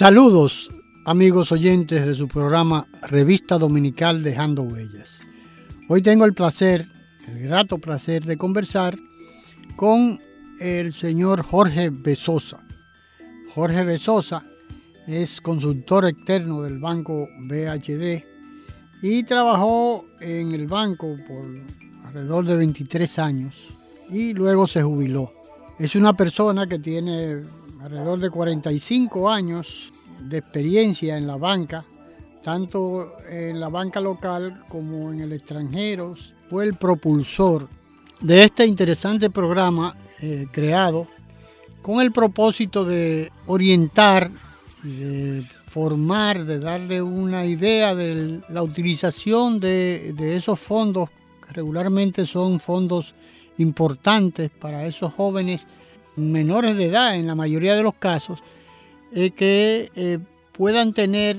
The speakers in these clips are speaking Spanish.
Saludos, amigos oyentes de su programa Revista Dominical Dejando Huellas. Hoy tengo el placer, el grato placer de conversar con el señor Jorge Besosa. Jorge Besosa es consultor externo del banco BHD y trabajó en el banco por alrededor de 23 años y luego se jubiló. Es una persona que tiene alrededor de 45 años de experiencia en la banca, tanto en la banca local como en el extranjero. Fue el propulsor de este interesante programa eh, creado con el propósito de orientar, de formar, de darle una idea de la utilización de, de esos fondos, que regularmente son fondos importantes para esos jóvenes menores de edad en la mayoría de los casos, eh, que eh, puedan tener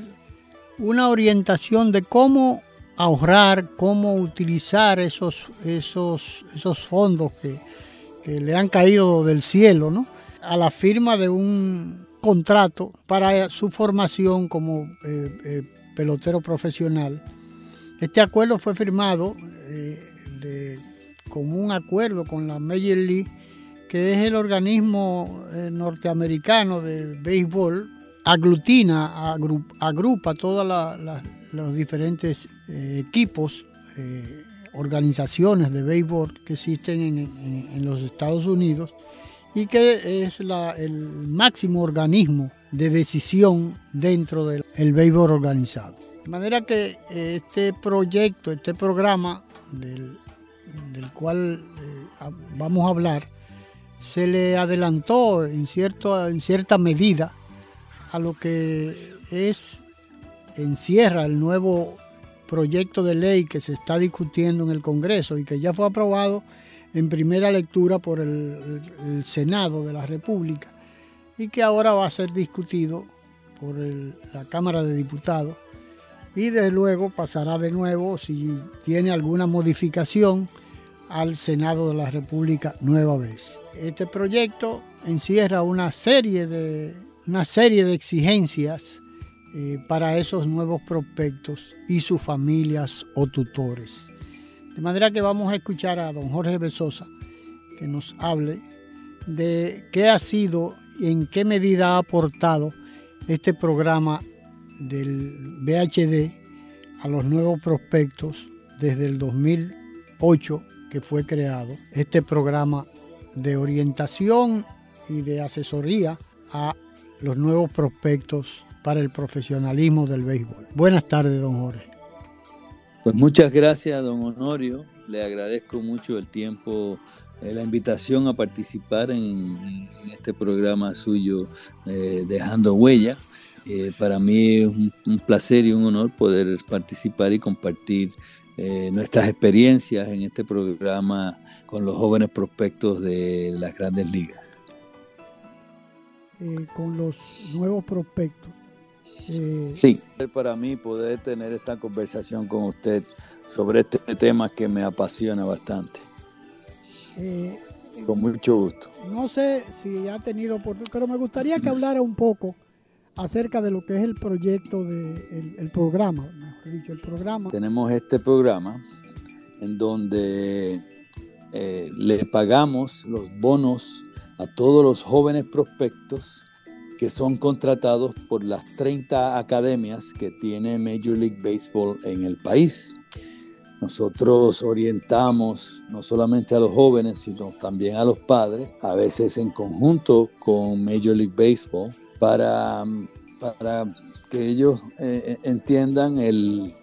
una orientación de cómo ahorrar, cómo utilizar esos, esos, esos fondos que, le han caído del cielo, ¿no? a la firma de un contrato para su formación como eh, pelotero profesional. Este acuerdo fue firmado de, con un acuerdo con la Major League que es el organismo eh, norteamericano del béisbol, aglutina, agrupa todos los diferentes eh, equipos, eh, organizaciones de béisbol que existen en, los Estados Unidos y que es el máximo organismo de decisión dentro del béisbol organizado. De manera que este proyecto, este programa del, del cual vamos a hablar, se le adelantó en, cierto, en cierta medida a lo que es encierra el nuevo proyecto de ley que se está discutiendo en el Congreso y que ya fue aprobado en primera lectura por el, Senado de la República y que ahora va a ser discutido por la Cámara de Diputados y desde luego pasará de nuevo si tiene alguna modificación al Senado de la República nueva vez. Este proyecto encierra una serie de, una serie de exigencias eh, para esos nuevos prospectos y sus familias o tutores. De manera que vamos a escuchar a don Jorge Besosa que nos hable de qué ha sido y en qué medida ha aportado este programa del BHD a los nuevos prospectos desde el 2008 que fue creado este programa de orientación y de asesoría a los nuevos prospectos para el profesionalismo del béisbol. Buenas tardes, don Jorge. Pues muchas gracias, don Honorio. Le agradezco mucho el tiempo, eh, la invitación a participar en, este programa suyo, eh, Dejando Huella. Eh, para mí es un, placer y un honor poder participar y compartir nuestras experiencias en este programa con los jóvenes prospectos de las grandes ligas. Eh, con los nuevos prospectos. Eh, sí, para mí poder tener esta conversación con usted sobre este tema que me apasiona bastante. Eh, con mucho gusto. No sé si ha tenido oportunidad, pero me gustaría que hablara un poco acerca de lo que es el proyecto el programa, mejor dicho, el programa. Tenemos este programa en donde eh, le pagamos los bonos a todos los jóvenes prospectos que son contratados por las 30 academias que tiene Major League Baseball en el país. nosotros orientamos no solamente a los jóvenes, sino también a los padres, a veces en conjunto con Major League Baseball, para, para que ellos eh, entiendan el,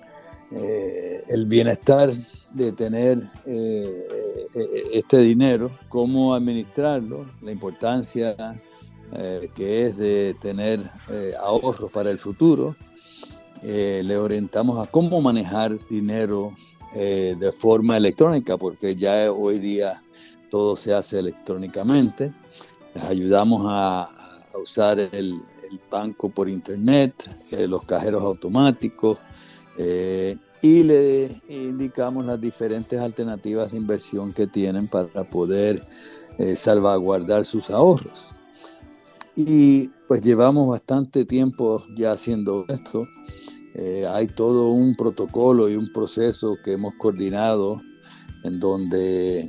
eh, el bienestar de tener eh, este dinero, cómo administrarlo, la importancia que es de tener ahorros para el futuro. le orientamos a cómo manejar dinero eh, de forma electrónica, porque ya hoy día todo se hace electrónicamente. Les ayudamos a, usar el, banco por internet, eh, los cajeros automáticos eh, y le indicamos las diferentes alternativas de inversión que tienen para poder salvaguardar sus ahorros. Y pues llevamos bastante tiempo ya haciendo esto. Eh, hay todo un protocolo y un proceso que hemos coordinado en donde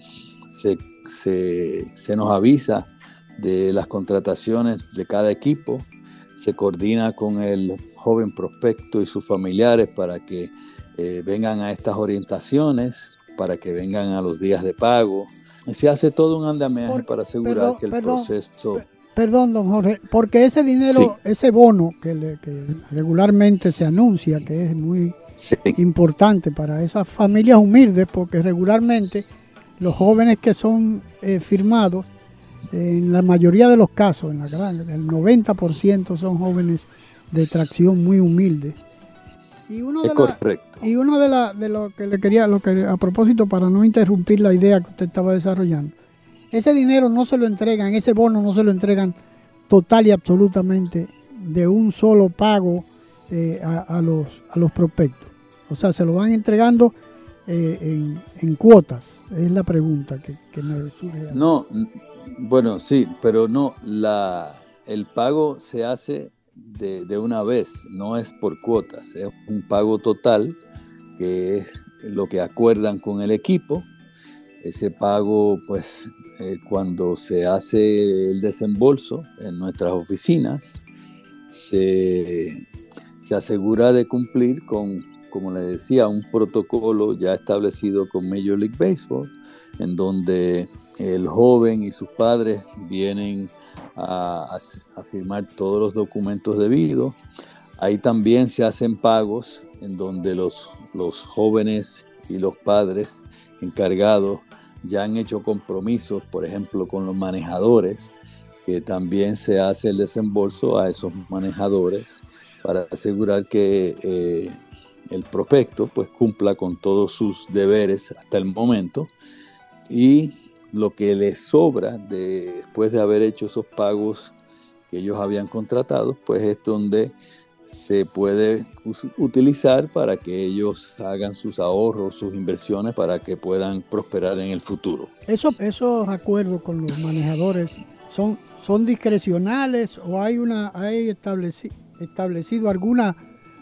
se, se, nos avisa de las contrataciones de cada equipo, se coordina con el joven prospecto y sus familiares para que eh, vengan a estas orientaciones, para que vengan a los días de pago. Se hace todo un andamiaje para asegurar que el proceso... Perdón, don Jorge, porque ese dinero, ese bono que, regularmente se anuncia, que es muy importante para esas familias humildes, porque regularmente los jóvenes que son eh, firmados, en la mayoría de los casos, en la gran, el 90% son jóvenes de tracción muy humilde. Y uno es de correcto. y uno de, de lo que le quería, lo que a propósito, para no interrumpir la idea que usted estaba desarrollando, ese dinero no se lo entregan, ese bono no se lo entregan total y absolutamente de un solo pago eh, a, los, a los prospectos. O sea, se lo van entregando eh, en, cuotas. Es la pregunta que, me surge. No, bueno, sí, pero no, la, el pago se hace de, de, una vez, no es por cuotas, es un pago total, que es lo que acuerdan con el equipo. Ese pago, pues, eh, cuando se hace el desembolso en nuestras oficinas, se, asegura de cumplir con, como le decía, un protocolo ya establecido con Major League Baseball, en donde el joven y sus padres vienen a, firmar todos los documentos debidos. Ahí también se hacen pagos en donde los, los jóvenes y los padres encargados ya han hecho compromisos, por ejemplo, con los manejadores, que también se hace el desembolso a esos manejadores para asegurar que eh, el prospecto pues cumpla con todos sus deberes hasta el momento y lo que les sobra después de haber hecho esos pagos que ellos habían contratado, pues es donde se puede utilizar para que ellos hagan sus ahorros, sus inversiones para que puedan prosperar en el futuro. Eso, esos acuerdos con los manejadores son, son discrecionales o hay una hay establecido, establecido alguna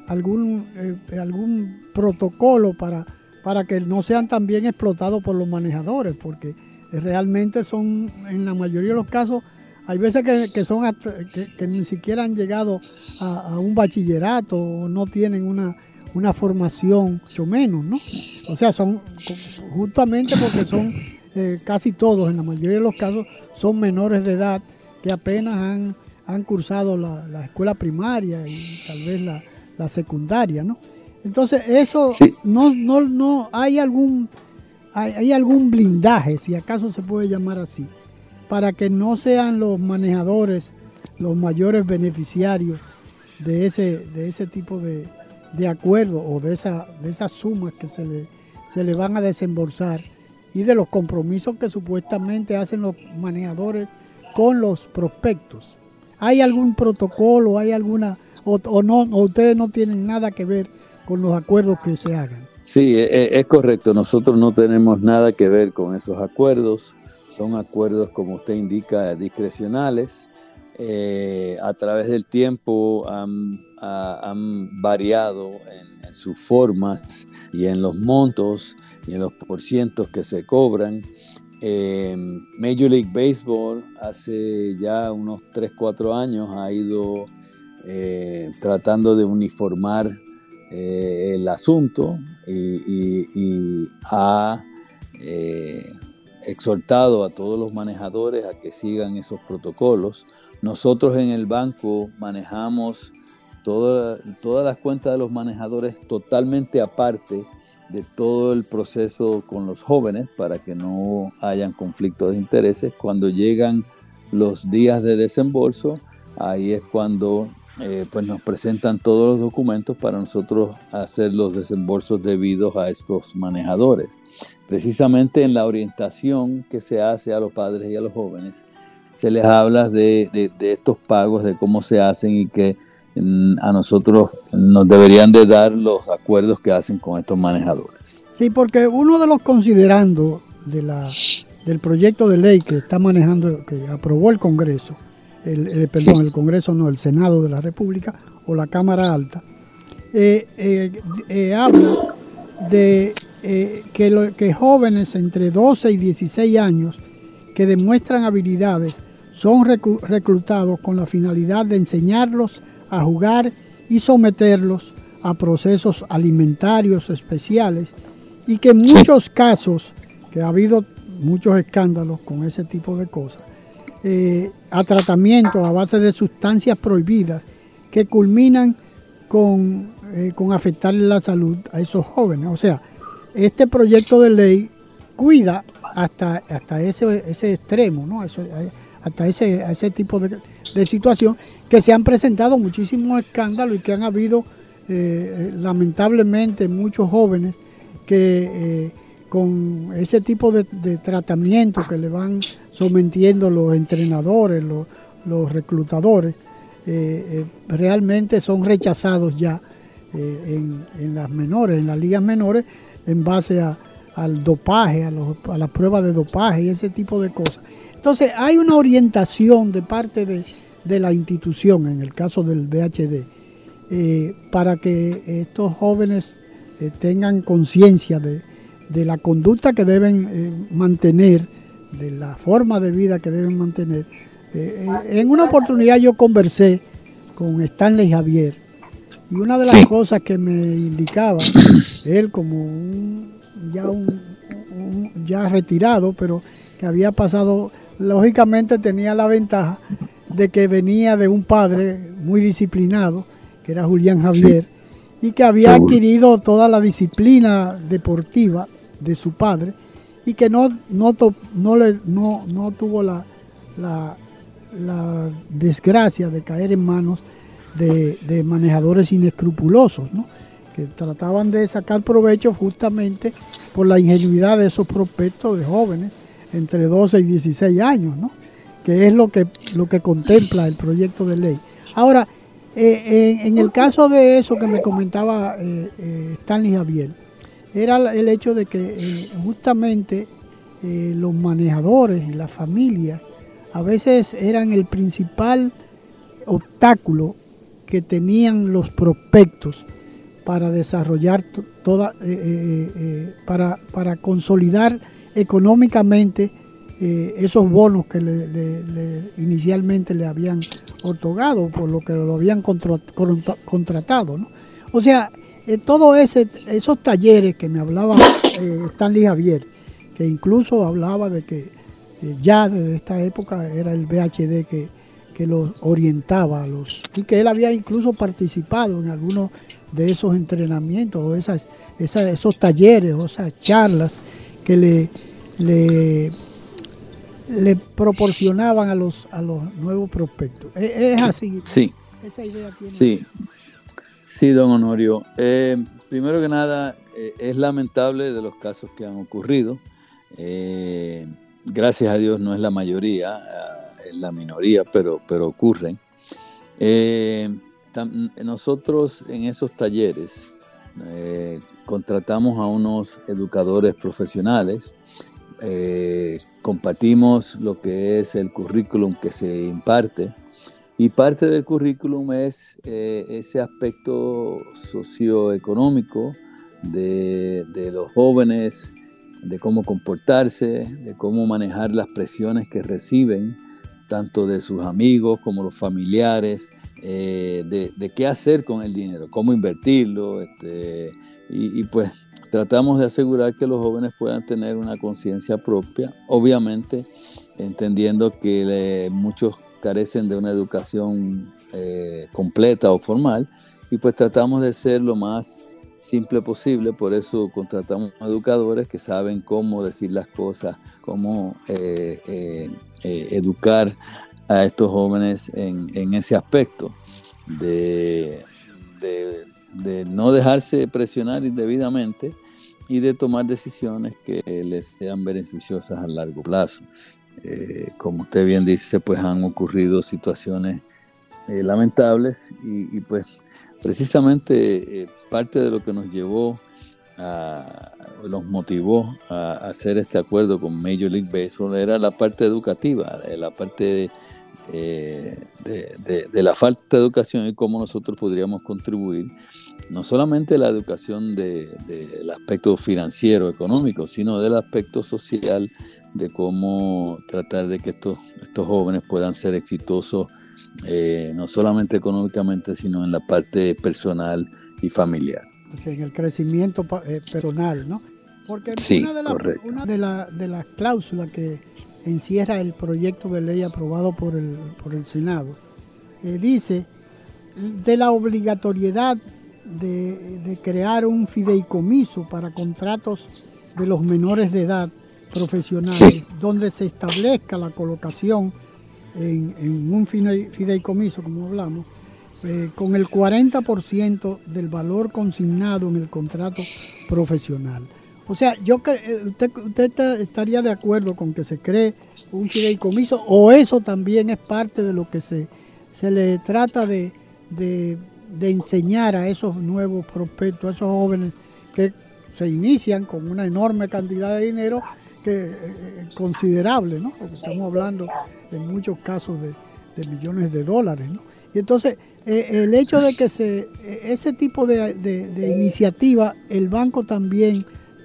algún eh, algún protocolo para para que no sean también explotados por los manejadores porque realmente son en la mayoría de los casos hay veces que, son que, ni siquiera han llegado a, un bachillerato o no tienen una, una formación, mucho menos, ¿no? O sea, son justamente porque son eh, casi todos, en la mayoría de los casos, son menores de edad que apenas han, han cursado la, escuela primaria y tal vez la, secundaria, ¿no? Entonces, eso no, no, no hay algún hay algún blindaje, si acaso se puede llamar así, para que no sean los manejadores los mayores beneficiarios de ese, de ese tipo de, de acuerdo o de, esa, de esas sumas que se le, se le van a desembolsar y de los compromisos que supuestamente hacen los manejadores con los prospectos. ¿Hay algún protocolo, hay alguna, o, no, o ustedes no tienen nada que ver con los acuerdos que se hagan? Sí, e, e, es correcto. Nosotros no tenemos nada que ver con esos acuerdos. Son acuerdos, como usted indica, discrecionales. Eh, a través del tiempo han, variado en, sus formas y en los montos y en los porcientos que se cobran. Eh, Major League Baseball hace ya unos 3, 4 años ha ido eh, tratando de uniformar el asunto y, ha exhortado a todos los manejadores a que sigan esos protocolos. Nosotros en el banco manejamos todas las cuentas de los manejadores totalmente aparte de todo el proceso con los jóvenes para que no hayan conflictos de intereses. Cuando llegan los días de desembolso, ahí es cuando eh, pues nos presentan todos los documentos para nosotros hacer los desembolsos debidos a estos manejadores. Precisamente en la orientación que se hace a los padres y a los jóvenes, se les habla de, de estos pagos, de cómo se hacen y que a nosotros nos deberían de dar los acuerdos que hacen con estos manejadores. Sí, porque uno de los considerando de la, del proyecto de ley que está manejando, que aprobó el Congreso, el, perdón, el Congreso no, el Senado de la República o la Cámara Alta, eh, eh, eh, habla de que, que jóvenes entre 12 y 16 años que demuestran habilidades son reclutados con la finalidad de enseñarlos a jugar y someterlos a procesos alimentarios especiales y que en muchos casos, que ha habido muchos escándalos con ese tipo de cosas, eh, a tratamiento a base de sustancias prohibidas que culminan con, eh, con afectarle la salud a esos jóvenes. O sea, este proyecto de ley cuida hasta, hasta ese, ese extremo, ¿no? Eso, hasta ese, ese tipo de, de situación, que se han presentado muchísimos escándalos y que han habido eh, lamentablemente muchos jóvenes que eh, con ese tipo de, tratamiento que le van sometiendo los entrenadores, los, reclutadores, eh, realmente son rechazados ya en, en, las menores, en las ligas menores, en base al dopaje, a, las pruebas de dopaje y ese tipo de cosas. Entonces hay una orientación de parte de, la institución, en el caso del eh, para que estos jóvenes eh, tengan conciencia de, la conducta que deben eh, mantener, de la forma de vida que deben mantener. en una oportunidad yo conversé con Stanley Javier y una de las cosas que me indicaba, él como ya, un, ya retirado, pero que había pasado lógicamente tenía la ventaja de que venía de un padre muy disciplinado, que era Julián Javier, y que había adquirido toda la disciplina deportiva de su padre y que no, no, no, le, no, no tuvo la, la, desgracia de caer en manos de, de manejadores inescrupulosos, ¿no? que trataban de sacar provecho justamente por la ingenuidad de esos prospectos de jóvenes entre 12 y 16 años, ¿no? que es lo que, lo que contempla el proyecto de ley. Ahora, eh, en, el caso de eso que me comentaba eh, eh, Stanley Javier, era el hecho de que justamente los manejadores las familias a veces eran el principal obstáculo que tenían los prospectos para desarrollar toda, para, para consolidar económicamente eh, esos bonos que inicialmente le habían otorgado, por lo que lo habían contratado. O sea, eh, todos esos talleres que me hablaba eh, Stanley Javier, que incluso hablaba de que eh, ya desde esta época era el BHD que, que los orientaba a los y que él había incluso participado en algunos de esos entrenamientos o esas, esos talleres o esas charlas que le, le, le proporcionaban a los, a los nuevos prospectos. ¿Es, así? Sí. Esa idea tiene... Sí. Sí, don Honorio. Eh, primero que nada, eh, es lamentable de los casos que han ocurrido. Eh, gracias a Dios no es la mayoría, es la minoría, pero, pero ocurren. nosotros en esos talleres contratamos a unos educadores profesionales, eh, compartimos lo que es el currículum que se imparte y parte del currículum es eh, ese aspecto socioeconómico de, de los jóvenes, de cómo comportarse, de cómo manejar las presiones que reciben tanto de sus amigos como los familiares, eh, de, qué hacer con el dinero, cómo invertirlo, este, y, pues tratamos de asegurar que los jóvenes puedan tener una conciencia propia, obviamente entendiendo que muchos carecen de una educación eh, completa o formal, y pues tratamos de ser lo más simple posible, por eso contratamos educadores que saben cómo decir las cosas, cómo eh, eh, educar a estos jóvenes en, ese aspecto de, de, no dejarse presionar indebidamente y de tomar decisiones que les sean beneficiosas a largo plazo. Como usted bien dice, pues han ocurrido situaciones lamentables y, pues precisamente eh, parte de lo que nos llevó a, nos motivó a, hacer este acuerdo con Major League Baseball era la parte educativa, eh, la parte eh, de, de, la falta de educación y cómo nosotros podríamos contribuir, no solamente la educación del aspecto financiero, económico, sino del aspecto social, de cómo tratar de que estos, estos jóvenes puedan ser exitosos eh, no solamente económicamente, sino en la parte personal y familiar. en el crecimiento eh, personal, ¿no? Porque una, de, de, las cláusulas que encierra el proyecto de ley aprobado por el, por el Senado eh, dice de la obligatoriedad de, crear un fideicomiso para contratos de los menores de edad profesionales, donde se establezca la colocación en, un fideicomiso, como hablamos, eh, con el 40% del valor consignado en el contrato profesional. O sea, yo eh, usted, usted estaría de acuerdo con que se cree un fideicomiso o eso también es parte de lo que se, se le trata de, de, enseñar a esos nuevos prospectos, a esos jóvenes que se inician con una enorme cantidad de dinero que eh, considerable, ¿no? Porque estamos hablando en muchos casos de, millones de dólares. ¿no? Y entonces, eh, el hecho de que se, eh, ese tipo de, iniciativa, el banco también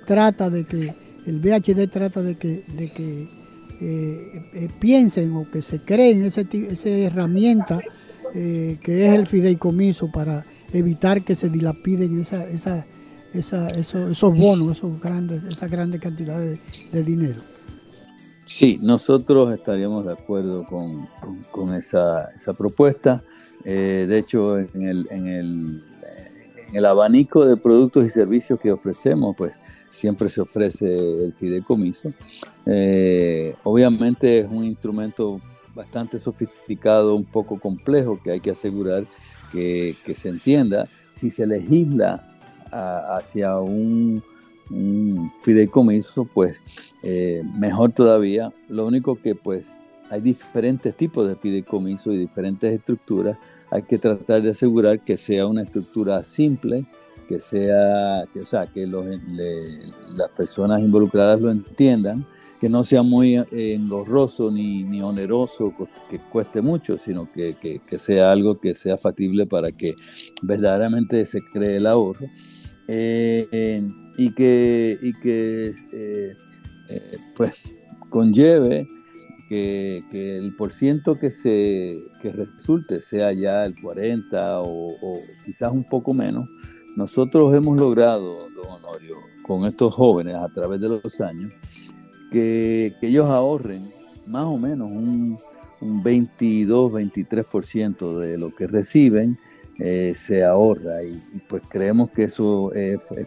trata de que, el BHD trata de que, de que eh, piensen o que se creen ese, esa herramienta que es el fideicomiso para evitar que se dilapiden esa, esa, esa, esos, esos, bonos, esos grandes, esa grande cantidad de dinero. Sí, nosotros estaríamos de acuerdo con, esa, propuesta. Eh, de hecho, en el, en, el, en el abanico de productos y servicios que ofrecemos, pues siempre se ofrece el fideicomiso. Eh, obviamente es un instrumento bastante sofisticado, un poco complejo, que hay que asegurar que, se entienda. Si se legisla hacia un fideicomiso, pues eh, mejor todavía. Lo único que pues hay diferentes tipos de fideicomiso y diferentes estructuras. Hay que tratar de asegurar que sea una estructura simple, que sea, que, o sea, que las personas involucradas lo entiendan, que no sea muy eh, engorroso ni, ni, oneroso, que cueste mucho, sino que, que, sea algo que sea factible para que verdaderamente se cree el ahorro. Eh, y que, y que eh, eh, pues conlleve que, el porciento que, se, que resulte sea ya el 40 o, quizás un poco menos, nosotros hemos logrado, don Honorio, con estos jóvenes a través de los años, que, ellos ahorren más o menos un, un 22, 23% de lo que reciben eh, se ahorra y, pues creemos que eso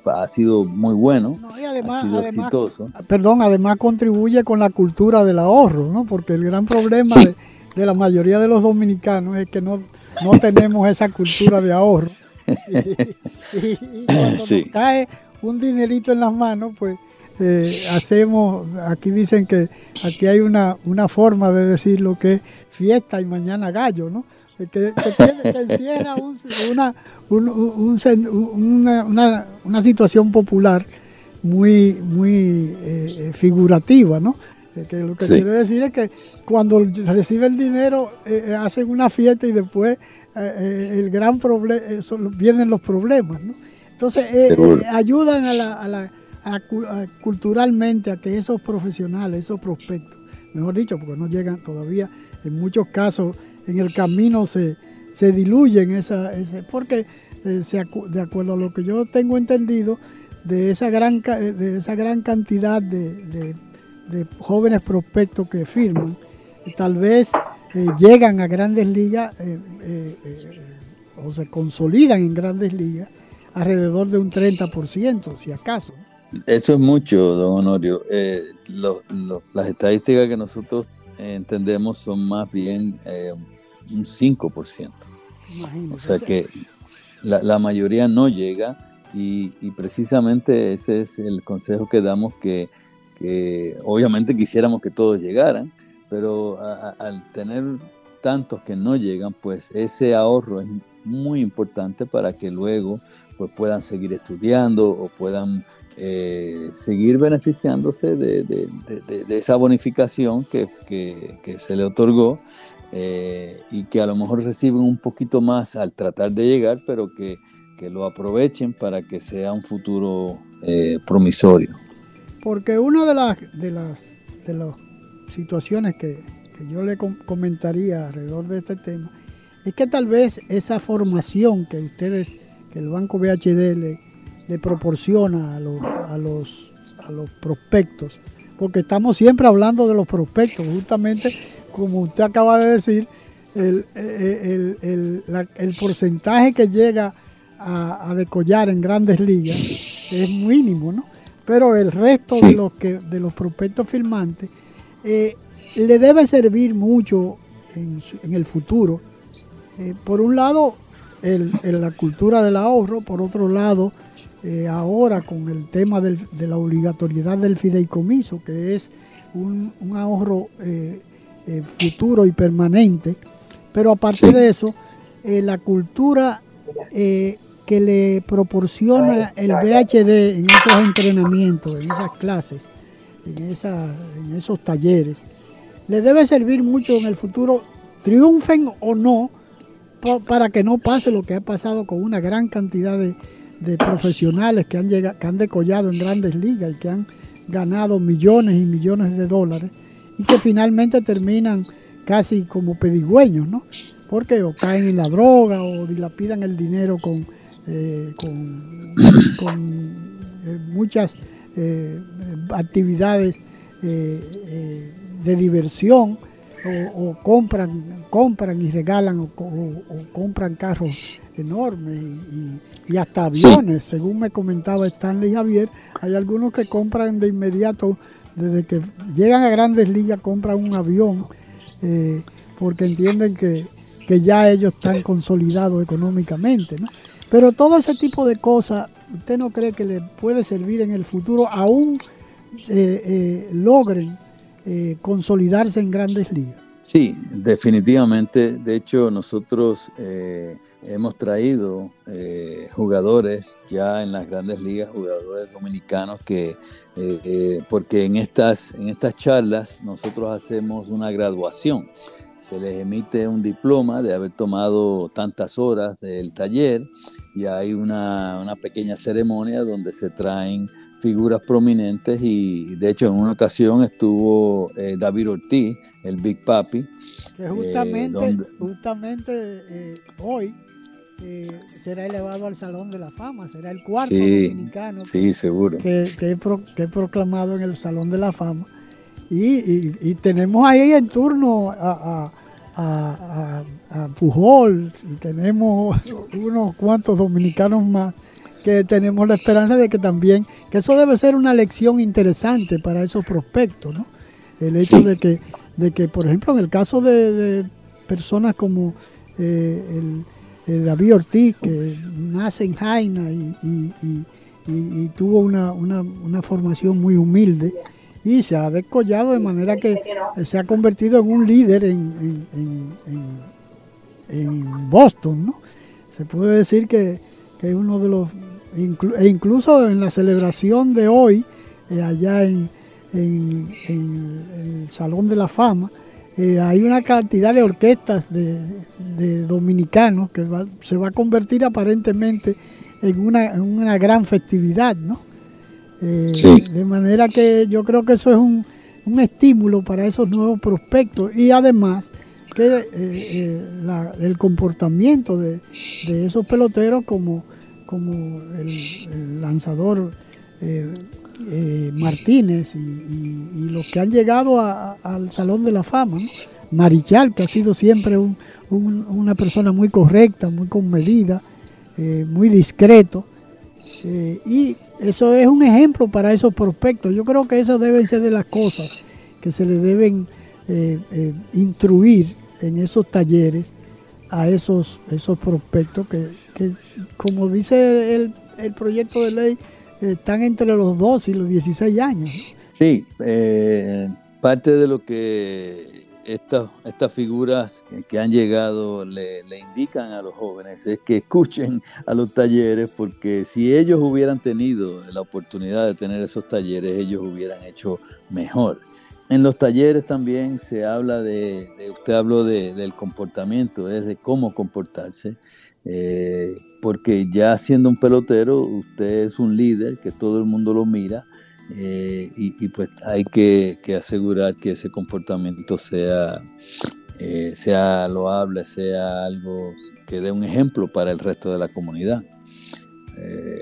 ha sido muy bueno, ha sido exitoso. Perdón, además contribuye con la cultura del ahorro, ¿no? Porque el gran problema de, la mayoría de los dominicanos es que no, no tenemos esa cultura de ahorro. y, cuando cae un dinerito en las manos, pues eh, hacemos, aquí dicen que aquí hay una, una forma de decir lo que es fiesta y mañana gallo, ¿no? Que, que, encierra una, una, una, situación popular muy, muy eh, figurativa, ¿no? Que lo que quiere decir es que cuando recibe el dinero eh, hacen una fiesta y después eh, el gran problema vienen los problemas, ¿no? Entonces ayudan a la, a la culturalmente a que esos profesionales, esos prospectos, mejor dicho, porque no llegan todavía en muchos casos en el camino se, se diluyen esa, porque eh, de acuerdo a lo que yo tengo entendido, de esa gran, de esa gran cantidad de, jóvenes prospectos que firman, tal vez eh, llegan a grandes ligas o se consolidan en grandes ligas alrededor de un 30%, si acaso. Eso es mucho, don Honorio. las estadísticas que nosotros entendemos son más bien eh, un 5%. o sea que la, mayoría no llega y, precisamente ese es el consejo que damos que, obviamente quisiéramos que todos llegaran, pero al tener tantos que no llegan, pues ese ahorro es muy importante para que luego pues puedan seguir estudiando o puedan eh, seguir beneficiándose de, esa bonificación que, se le otorgó eh, y que a lo mejor reciben un poquito más al tratar de llegar, pero que, lo aprovechen para que sea un futuro eh, promisorio. Porque una de las, de las, de las situaciones que, yo le comentaría alrededor de este tema es que tal vez esa formación que ustedes, que el Banco BHD le, le proporciona a los, a los, a los prospectos, porque estamos siempre hablando de los prospectos, justamente como usted acaba de decir, el, el, porcentaje que llega a, decollar en grandes ligas es mínimo, ¿no? Pero el resto de los que de los prospectos firmantes eh, le debe servir mucho en, en el futuro. Eh, por un lado, el, la cultura del ahorro, por otro lado, eh, ahora con el tema de la obligatoriedad del fideicomiso, que es un, ahorro eh, eh, futuro y permanente. Pero aparte de eso, la cultura que le proporciona el VHD en esos entrenamientos, en esas clases, en, en esos talleres, le debe servir mucho en el futuro, triunfen o no, para que no pase lo que ha pasado con una gran cantidad de, de profesionales que han, llegado, que han decollado en grandes ligas y que han ganado millones y millones de dólares y que finalmente terminan casi como pedigüeños, ¿no? Porque o caen en la droga o dilapidan el dinero con, eh, con, eh, muchas eh, actividades de diversión o, compran, compran y regalan o, compran carros enormes y, hasta aviones, según me comentaba Stanley Javier, hay algunos que compran de inmediato, desde que llegan a grandes ligas, compran un avión eh, porque entienden que, ya ellos están consolidados económicamente. Pero todo ese tipo de cosas, ¿usted no cree que le puede servir en el futuro aún eh, eh, logren consolidarse en grandes ligas. Sí, definitivamente. De hecho, nosotros hemos traído eh, jugadores ya en las grandes ligas, jugadores dominicanos que, porque en estas, en estas charlas nosotros hacemos una graduación. Se les emite un diploma de haber tomado tantas horas del taller y hay una, una pequeña ceremonia donde se traen figuras prominentes y de hecho en una ocasión estuvo eh, David Ortiz, el Big Papi. Que justamente, justamente eh, hoy eh, será elevado al Salón de la Fama, será el cuarto dominicano sí, seguro. Que, que, proclamado en el Salón de la Fama. Y, tenemos ahí en turno a, a, a Pujol y tenemos unos cuantos dominicanos más que tenemos la esperanza de que también, que eso debe ser una lección interesante para esos prospectos, ¿no? El hecho de, que, de que, por ejemplo, en el caso de, personas como eh, el, David Ortiz, que nace en Jaina y, tuvo una, formación muy humilde, y se ha descollado de manera que se ha convertido en un líder en, Boston, ¿no? Se puede decir que, que, es uno de los e incluso en la celebración de hoy, eh, allá en, el Salón de la Fama, eh, hay una cantidad de orquestas de, dominicanos que se va a convertir aparentemente en una, gran festividad, ¿no? Eh, de manera que yo creo que eso es un, un estímulo para esos nuevos prospectos y además que el comportamiento de, esos peloteros como, como el, lanzador Martínez y, los que han llegado al Salón de la Fama, Marichal, que ha sido siempre una persona muy correcta, muy comedida, muy discreto eh, y eso es un ejemplo para esos prospectos. Yo creo que eso deben ser de las cosas que se le deben eh, eh, instruir en esos talleres a esos, esos prospectos que, como dice el, proyecto de ley, están entre los 2 y los 16 años. Sí, parte de lo que estas, estas figuras que han llegado le, indican a los jóvenes es que escuchen a los talleres porque si ellos hubieran tenido la oportunidad de tener esos talleres, ellos hubieran hecho mejor. En los talleres también se habla de, usted habló del comportamiento, es de cómo comportarse, eh, porque ya siendo un pelotero, usted es un líder que todo el mundo lo mira eh, y, pues hay que, asegurar que ese comportamiento sea, eh, sea loable, sea algo que dé un ejemplo para el resto de la comunidad. Eh,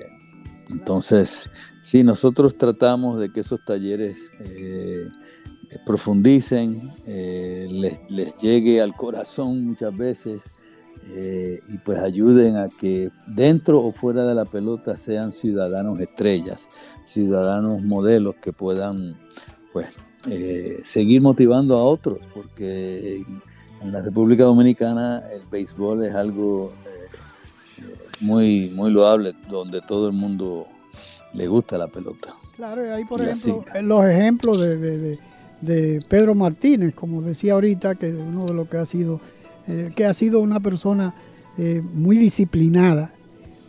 entonces, sí, nosotros tratamos de que esos talleres profundicen, les, les llegue al corazón muchas veces eh, y pues ayuden a que dentro o fuera de la pelota sean ciudadanos estrellas, ciudadanos modelos que puedan pues eh, seguir motivando a otros, porque en la República Dominicana el béisbol es algo eh, muy, muy loable, donde todo el mundo le gusta la pelota. Claro, y ahí por ejemplo, los ejemplos de, de Pedro Martínez, como decía ahorita, que uno de los que ha sido eh, que ha sido una persona eh, muy disciplinada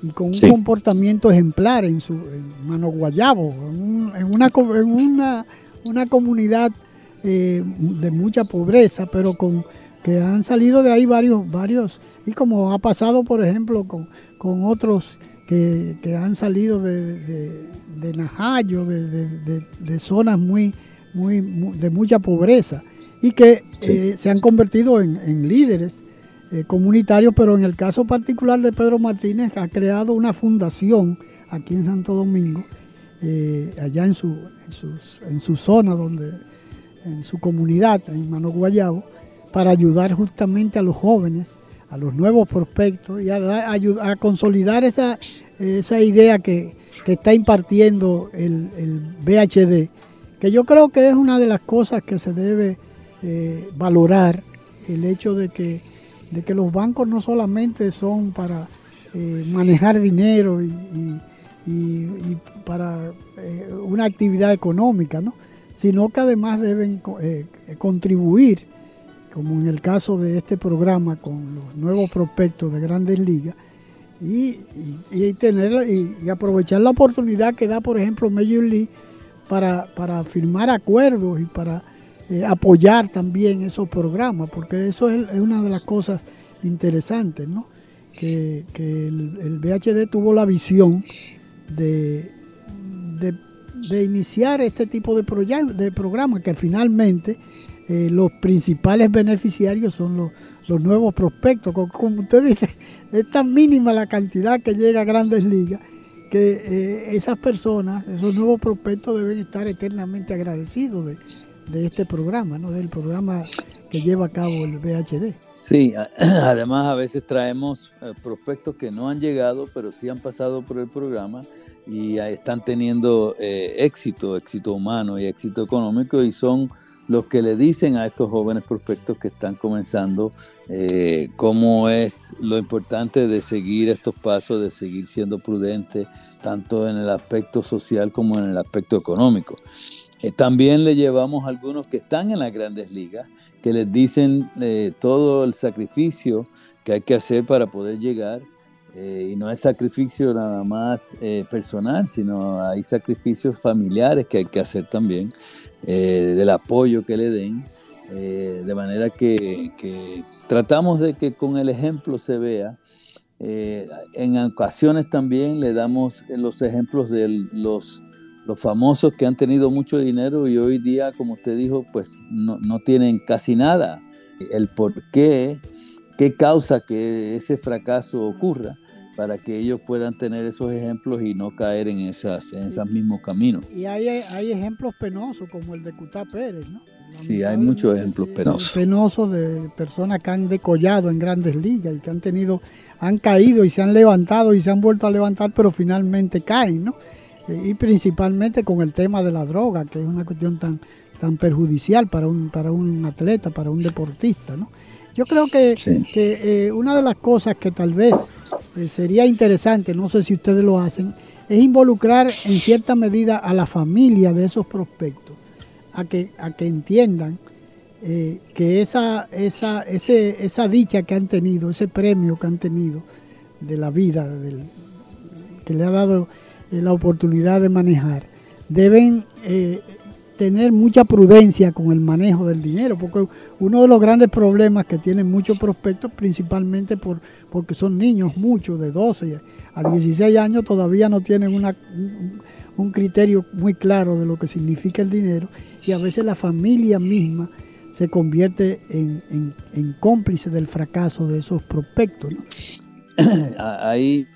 y con un comportamiento ejemplar en su Mano Guayabo, en, una, en una, una comunidad eh, de mucha pobreza, pero con que han salido de ahí varios, varios, y como ha pasado, por ejemplo, con, otros que, han salido de, de, de Najayo, de, zonas muy, muy, de mucha pobreza y que eh, se han convertido en, líderes eh, comunitarios, pero en el caso particular de Pedro Martínez ha creado una fundación aquí en Santo Domingo, eh, allá en su, en, su zona, donde, en su comunidad, en Mano Guayabo, para ayudar justamente a los jóvenes, a los nuevos prospectos y a, a consolidar esa, esa idea que, está impartiendo el, el BHD que yo creo que es una de las cosas que se debe eh, valorar, el hecho de que, de que los bancos no solamente son para eh, manejar dinero y, para eh, una actividad económica, ¿no? sino que además deben contribuir, como en el caso de este programa con los nuevos prospectos de grandes ligas, y, tener y, aprovechar la oportunidad que da, por ejemplo, Major League para, para firmar acuerdos y para eh, apoyar también esos programas, porque eso es, una de las cosas interesantes, ¿no? Que, el, el, BHD tuvo la visión de, de, iniciar este tipo de, de programas que finalmente eh, los principales beneficiarios son los, los nuevos prospectos. Como usted dice, es tan mínima la cantidad que llega a grandes ligas que eh, esas personas, esos nuevos prospectos deben estar eternamente agradecidos de, este programa, ¿no? del programa que lleva a cabo el VHD. Sí, además a veces traemos eh, prospectos que no han llegado, pero sí han pasado por el programa y están teniendo eh, éxito, éxito humano y éxito económico y son los que le dicen a estos jóvenes prospectos que están comenzando eh, cómo es lo importante de seguir estos pasos, de seguir siendo prudente, tanto en el aspecto social como en el aspecto económico. Eh, también le llevamos a algunos que están en las grandes ligas, que les dicen eh, todo el sacrificio que hay que hacer para poder llegar. Y no es sacrificio nada más personal, sino hay sacrificios familiares que hay que hacer también. Eh, del apoyo que le den, eh, de manera que, tratamos de que con el ejemplo se vea. Eh, en ocasiones también le damos los ejemplos de los, los famosos que han tenido mucho dinero y hoy día, como usted dijo, pues no, tienen casi nada. el por qué, qué causa que ese fracaso ocurra para que ellos puedan tener esos ejemplos y no caer en, esas, en esos mismos caminos. Y hay, hay ejemplos penosos como el de Cutá Pérez, ¿no? Sí, hay muchos ejemplos penosos. Penosos de personas que han decollado en grandes ligas y que han tenido, han caído y se han levantado y se han vuelto a levantar, pero finalmente caen, ¿no? Eh, y principalmente con el tema de la droga, que es una cuestión tan, tan perjudicial para un, para un atleta, para un deportista, ¿no? Yo creo que, que eh, una de las cosas que tal vez sería interesante, no sé si ustedes lo hacen, es involucrar en cierta medida a la familia de esos prospectos, a que, a que entiendan eh, que esa, esa, esa dicha que han tenido, ese premio que han tenido de la vida, que le ha dado la oportunidad de manejar, deben tener mucha prudencia con el manejo del dinero, porque uno de los grandes problemas que tienen muchos prospectos, principalmente por, porque son niños, muchos, de 12 a 16 años, todavía no tienen una, un criterio muy claro de lo que significa el dinero y a veces la familia misma se convierte en, en, cómplice del fracaso de esos prospectos. Ahí,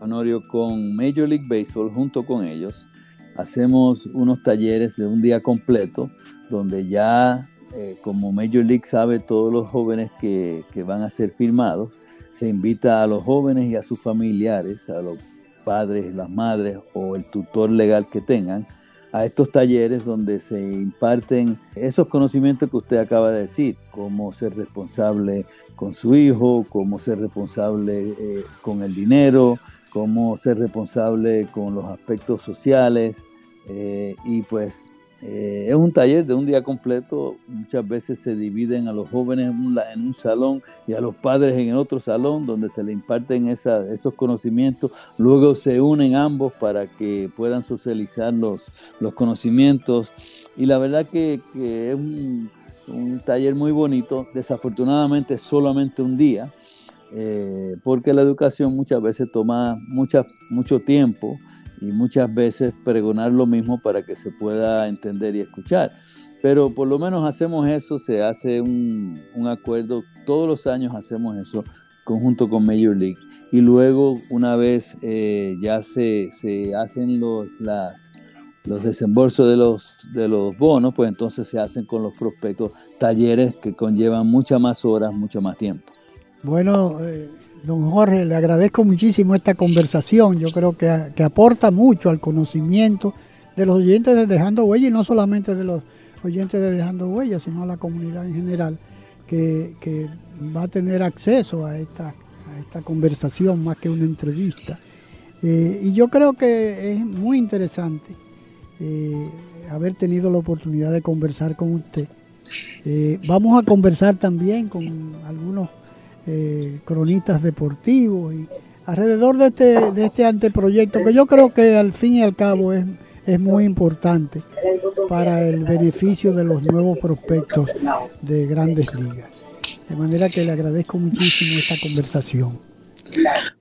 Honorio, con Major League Baseball, junto con ellos, hacemos unos talleres de un día completo donde ya eh, como Major League sabe todos los jóvenes que, van a ser firmados, se invita a los jóvenes y a sus familiares, a los padres, las madres o el tutor legal que tengan, a estos talleres donde se imparten esos conocimientos que usted acaba de decir, cómo ser responsable con su hijo, cómo ser responsable eh, con el dinero, cómo ser responsable con los aspectos sociales. Eh, y pues eh, es un taller de un día completo. Muchas veces se dividen a los jóvenes en un, salón y a los padres en otro salón donde se le imparten esos conocimientos. Luego se unen ambos para que puedan socializar los, conocimientos. Y la verdad que, es un, taller muy bonito. Desafortunadamente solamente un día. Eh, porque la educación muchas veces toma mucho tiempo y muchas veces pregonar lo mismo para que se pueda entender y escuchar. Pero por lo menos hacemos eso, se hace un, acuerdo, todos los años hacemos eso conjunto con Major League. Y luego, una vez eh, ya se, se, hacen los, las, los desembolsos de los, de los bonos, pues entonces se hacen con los prospectos talleres que conllevan muchas más horas, mucho más tiempo. Bueno, eh, don Jorge, le agradezco muchísimo esta conversación. Yo creo que, aporta mucho al conocimiento de los oyentes de Dejando Huella y no solamente de los oyentes de Dejando Huella, sino a la comunidad en general, que, va a tener acceso a esta, esta conversación más que una entrevista. Eh, y yo creo que es muy interesante eh, haber tenido la oportunidad de conversar con usted. vamos a conversar también con algunos eh, cronistas deportivos y alrededor de este, de este anteproyecto que yo creo que al fin y al cabo es, es muy importante para el beneficio de los nuevos prospectos de grandes ligas. De manera que le agradezco muchísimo esta conversación.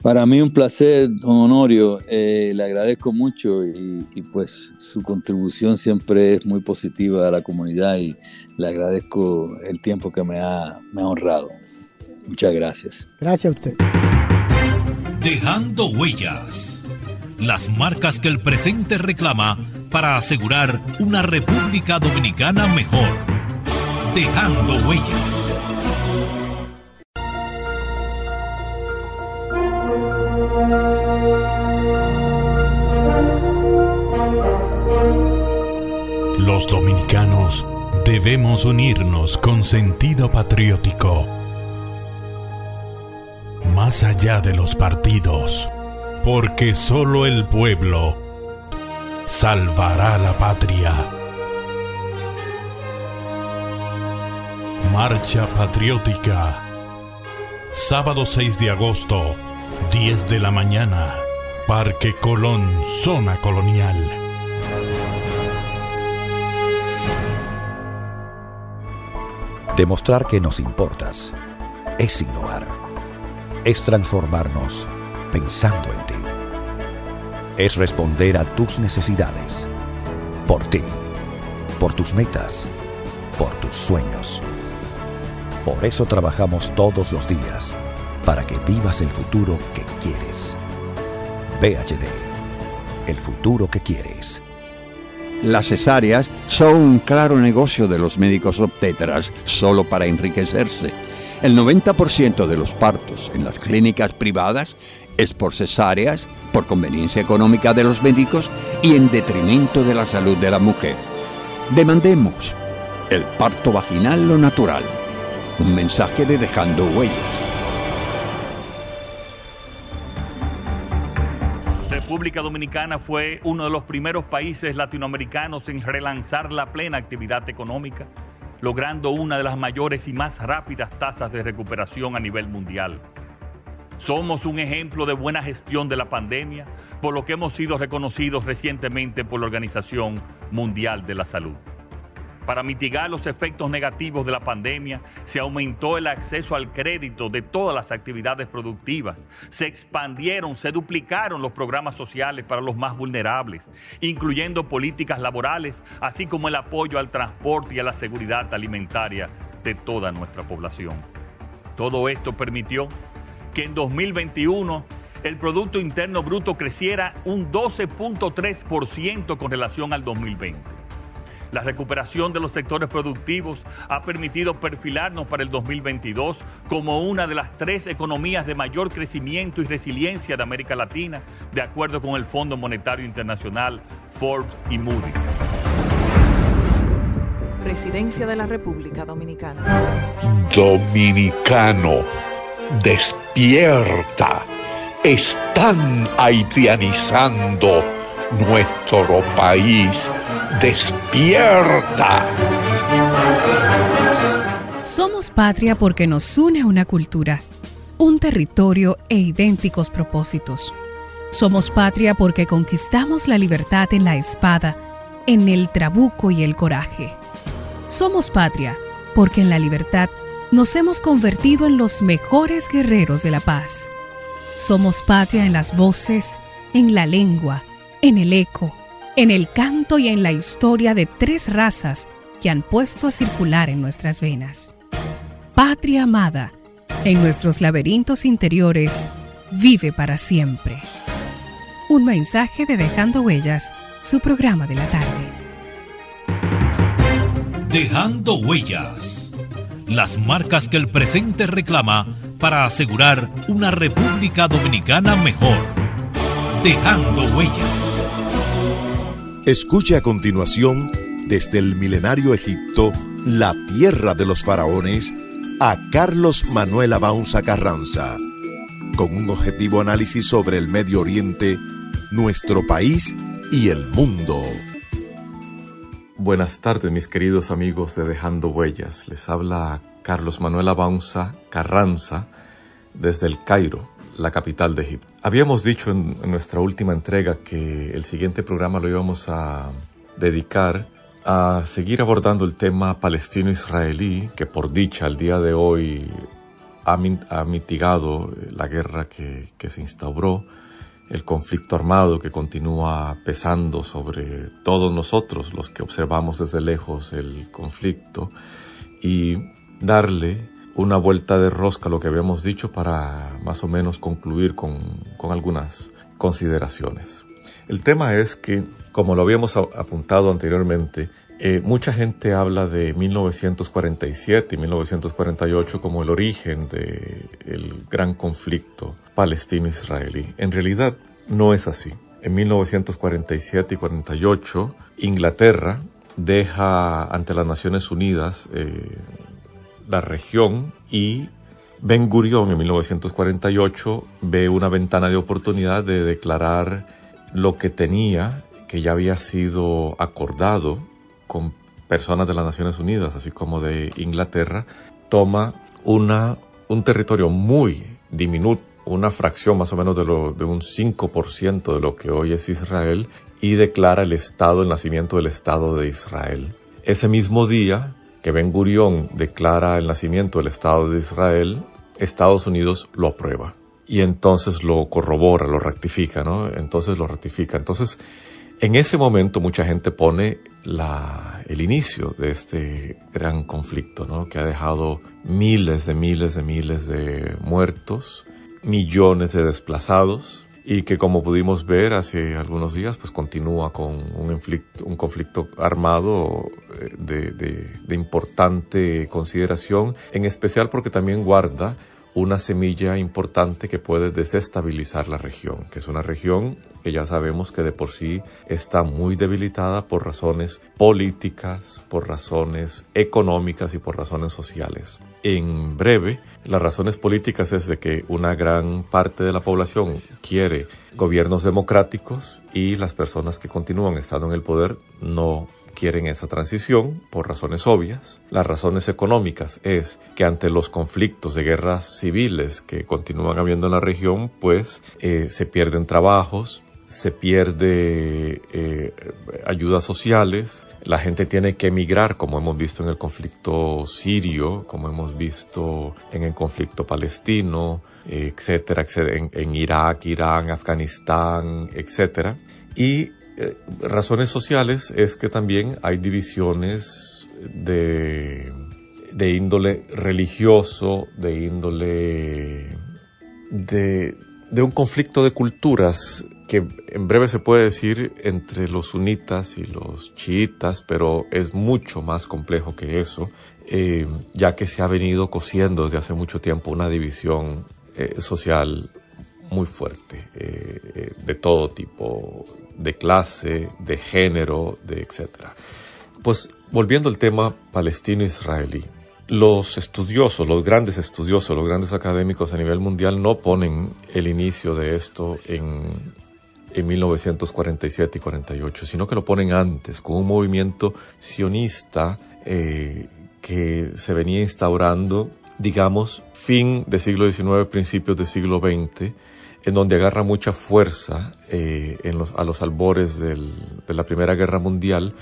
Para mí un placer, don Honorio, eh, le agradezco mucho y, y, pues su contribución siempre es muy positiva a la comunidad y le agradezco el tiempo que me ha, me ha honrado. Muchas gracias. Gracias a usted. Dejando huellas. Las marcas que el presente reclama para asegurar una República Dominicana mejor. Dejando huellas. Los dominicanos debemos unirnos con sentido patriótico más allá de los partidos, porque solo el pueblo salvará la patria. Marcha Patriótica. Sábado 6 de agosto, 10 de la mañana. Parque Colón, Zona Colonial. Demostrar que nos importas es innovar es transformarnos pensando en ti. Es responder a tus necesidades. Por ti. Por tus metas. Por tus sueños. Por eso trabajamos todos los días, para que vivas el futuro que quieres. VHD, el futuro que quieres. Las cesáreas son un claro negocio de los médicos obstetras solo para enriquecerse. El 90% de los partos en las clínicas privadas es por cesáreas, por conveniencia económica de los médicos y en detrimento de la salud de la mujer. Demandemos el parto vaginal lo natural. Un mensaje de Dejando Huellas. República Dominicana fue uno de los primeros países latinoamericanos en relanzar la plena actividad económica, logrando una de las mayores y más rápidas tasas de recuperación a nivel mundial. Somos un ejemplo de buena gestión de la pandemia, por lo que hemos sido reconocidos recientemente por la Organización Mundial de la Salud. Para mitigar los efectos negativos de la pandemia, se aumentó el acceso al crédito de todas las actividades productivas, se expandieron, se duplicaron los programas sociales para los más vulnerables, incluyendo políticas laborales, así como el apoyo al transporte y a la seguridad alimentaria de toda nuestra población. Todo esto permitió que en 2021 el Producto Interno Bruto creciera un 12.3% con relación al 2020. La recuperación de los sectores productivos ha permitido perfilarnos para el 2022 como una de las tres economías de mayor crecimiento y resiliencia de América Latina, de acuerdo con el Fondo Monetario Internacional, Forbes y Moody's. Presidencia de la República Dominicana. Dominicano, despierta. Están haitianizando nuestro país despierta. Somos patria porque nos une una cultura, un territorio e idénticos propósitos. Somos patria porque conquistamos la libertad en la espada, en el trabuco y el coraje. Somos patria porque en la libertad nos hemos convertido en los mejores guerreros de la paz. Somos patria en las voces, en la lengua, en el eco, en el canto y en la historia de tres razas que han puesto a circular en nuestras venas. Patria amada, en nuestros laberintos interiores, vive para siempre. Un mensaje de Dejando Huellas, su programa de la tarde. Dejando Huellas. Las marcas que el presente reclama para asegurar una República Dominicana mejor. Dejando Huellas. Escuche a continuación, desde el milenario Egipto, la tierra de los faraones, a Carlos Manuel Abaunza Carranza, con un objetivo análisis sobre el Medio Oriente, nuestro país y el mundo. Buenas tardes, mis queridos amigos de Dejando Huellas. Les habla Carlos Manuel Abaunza Carranza desde el Cairo, la capital de Egipto. Habíamos dicho en, nuestra última entrega que el siguiente programa lo íbamos a dedicar a seguir abordando el tema palestino-israelí, que por dicha al día de hoy ha, mitigado la guerra que, que se instauró, el conflicto armado que continúa pesando sobre todos nosotros, los que observamos desde lejos el conflicto, y darle una vuelta de rosca lo que habíamos dicho para más o menos concluir con, algunas consideraciones. El tema es que, como lo habíamos apuntado anteriormente, eh, mucha gente habla de 1947 y 1948 como el origen del gran conflicto palestino-israelí. En realidad no es así. En 1947 y 48, Inglaterra deja ante las Naciones Unidas eh, la región y Ben Gurion en 1948 ve una ventana de oportunidad de declarar lo que tenía, que ya había sido acordado con personas de las Naciones Unidas, así como de Inglaterra, toma una, un territorio muy diminuto, una fracción más o menos de, lo, de un 5% de lo que hoy es Israel, y declara el Estado, el nacimiento del Estado de Israel. Ese mismo día, que Ben Gurión declara el nacimiento del Estado de Israel, Estados Unidos lo aprueba. Y entonces lo corrobora, lo rectifica, ¿no? Entonces lo ratifica. Entonces, en ese momento mucha gente pone el inicio de este gran conflicto, ¿no? Que ha dejado miles de miles de miles de muertos, millones de desplazados y que como pudimos ver hace algunos días pues continúa con un conflicto, un conflicto armado eh, de, de importante consideración, en especial porque también guarda una semilla importante que puede desestabilizar la región, que es una región que ya sabemos que de por sí está muy debilitada por razones políticas, por razones económicas y por razones sociales. En breve, las razones políticas es de que una gran parte de la población quiere gobiernos democráticos y las personas que continúan estando en el poder no quieren esa transición por razones obvias. Las razones económicas es que ante los conflictos de guerras civiles que continúan habiendo en la región, pues eh, se pierden trabajos, se pierde eh, ayudas sociales, la gente tiene que emigrar, como hemos visto en el conflicto sirio, como hemos visto en el conflicto palestino, etcétera, etcétera en, Irak, Irán, Afganistán, etcétera. Y eh, razones sociales es que también hay divisiones de, de índole religioso, de índole de un conflicto de culturas que en breve se puede decir entre los sunitas y los chiitas, pero es mucho más complejo que eso, eh, ya que se ha venido cosiendo desde hace mucho tiempo una división eh, social muy fuerte, de todo tipo, de clase, de género, de etcétera. Pues volviendo al tema palestino-israelí, los estudiosos, los grandes estudiosos, los grandes académicos a nivel mundial no ponen el inicio de esto en, en 1947 y 48, sino que lo ponen antes, con un movimiento sionista eh, que se venía instaurando, digamos, fin del siglo XIX, principios del siglo XX, en donde agarra mucha fuerza eh, a los albores de la Primera Guerra Mundial,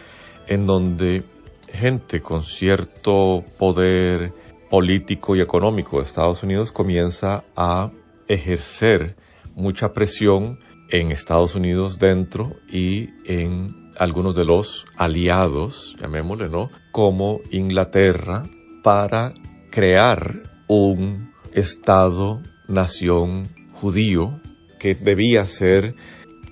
en donde gente con cierto poder político y económico de Estados Unidos comienza a ejercer mucha presión en Estados Unidos dentro y en algunos de los aliados, llamémosle, ¿no? Como Inglaterra, para crear un Estado-nación judío que debía ser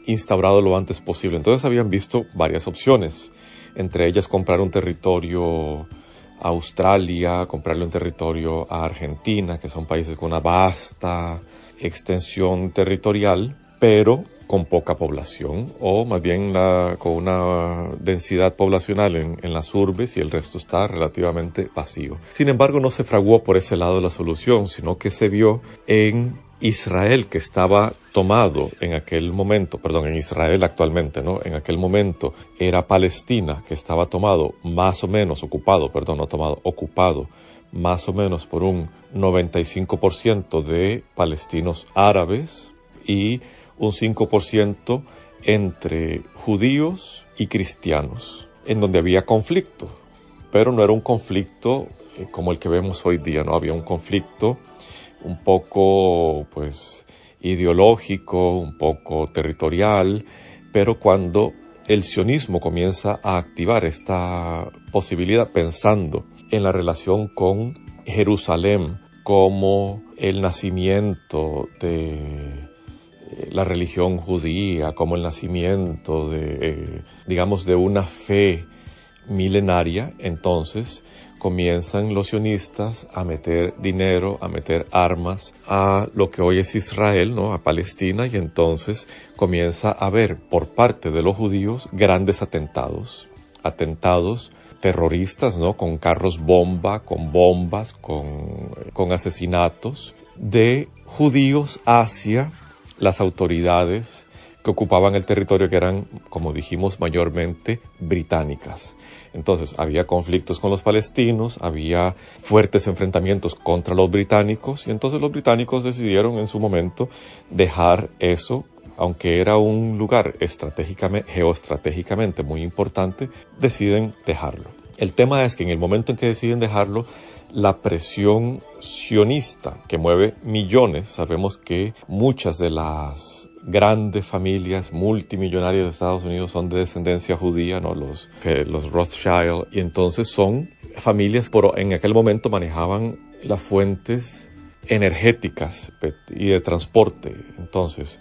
instaurado lo antes posible. Entonces habían visto varias opciones, entre ellas comprar un territorio a Australia, comprarle un territorio a Argentina, que son países con una vasta extensión territorial, pero con poca población, o más bien con una densidad poblacional en, en, las urbes y el resto está relativamente vacío. Sin embargo, no se fraguó por ese lado la solución, sino que se vio en Israel que estaba tomado en aquel momento, perdón, en Israel actualmente, ¿no? En aquel momento era Palestina que estaba tomado más o menos, ocupado, perdón, no tomado, ocupado más o menos por un 95% de palestinos árabes y un 5% entre judíos y cristianos, en donde había conflicto, pero no era un conflicto eh, como el que vemos hoy día, no había un conflicto un poco pues ideológico, un poco territorial, pero cuando el sionismo comienza a activar esta posibilidad pensando en la relación con Jerusalén como el nacimiento de la religión judía, como el nacimiento de, eh, digamos, de una fe milenaria, entonces comienzan los sionistas a meter dinero, a meter armas a lo que hoy es Israel, ¿no? A Palestina y entonces comienza a haber por parte de los judíos grandes atentados, atentados terroristas, ¿no? Con carros bomba, con bombas, con, con asesinatos de judíos hacia las autoridades que ocupaban el territorio que eran, como dijimos, mayormente británicas. Entonces, había conflictos con los palestinos, había fuertes enfrentamientos contra los británicos y entonces los británicos decidieron en su momento dejar eso aunque era un lugar estratégicamente, geoestratégicamente muy importante, deciden dejarlo. El tema es que en el momento en que deciden dejarlo, la presión sionista que mueve millones, sabemos que muchas de las grandes familias multimillonarias de Estados Unidos son de descendencia judía, ¿no? Los, los Rothschild, y entonces son familias, por, en aquel momento manejaban las fuentes energéticas y de transporte. Entonces,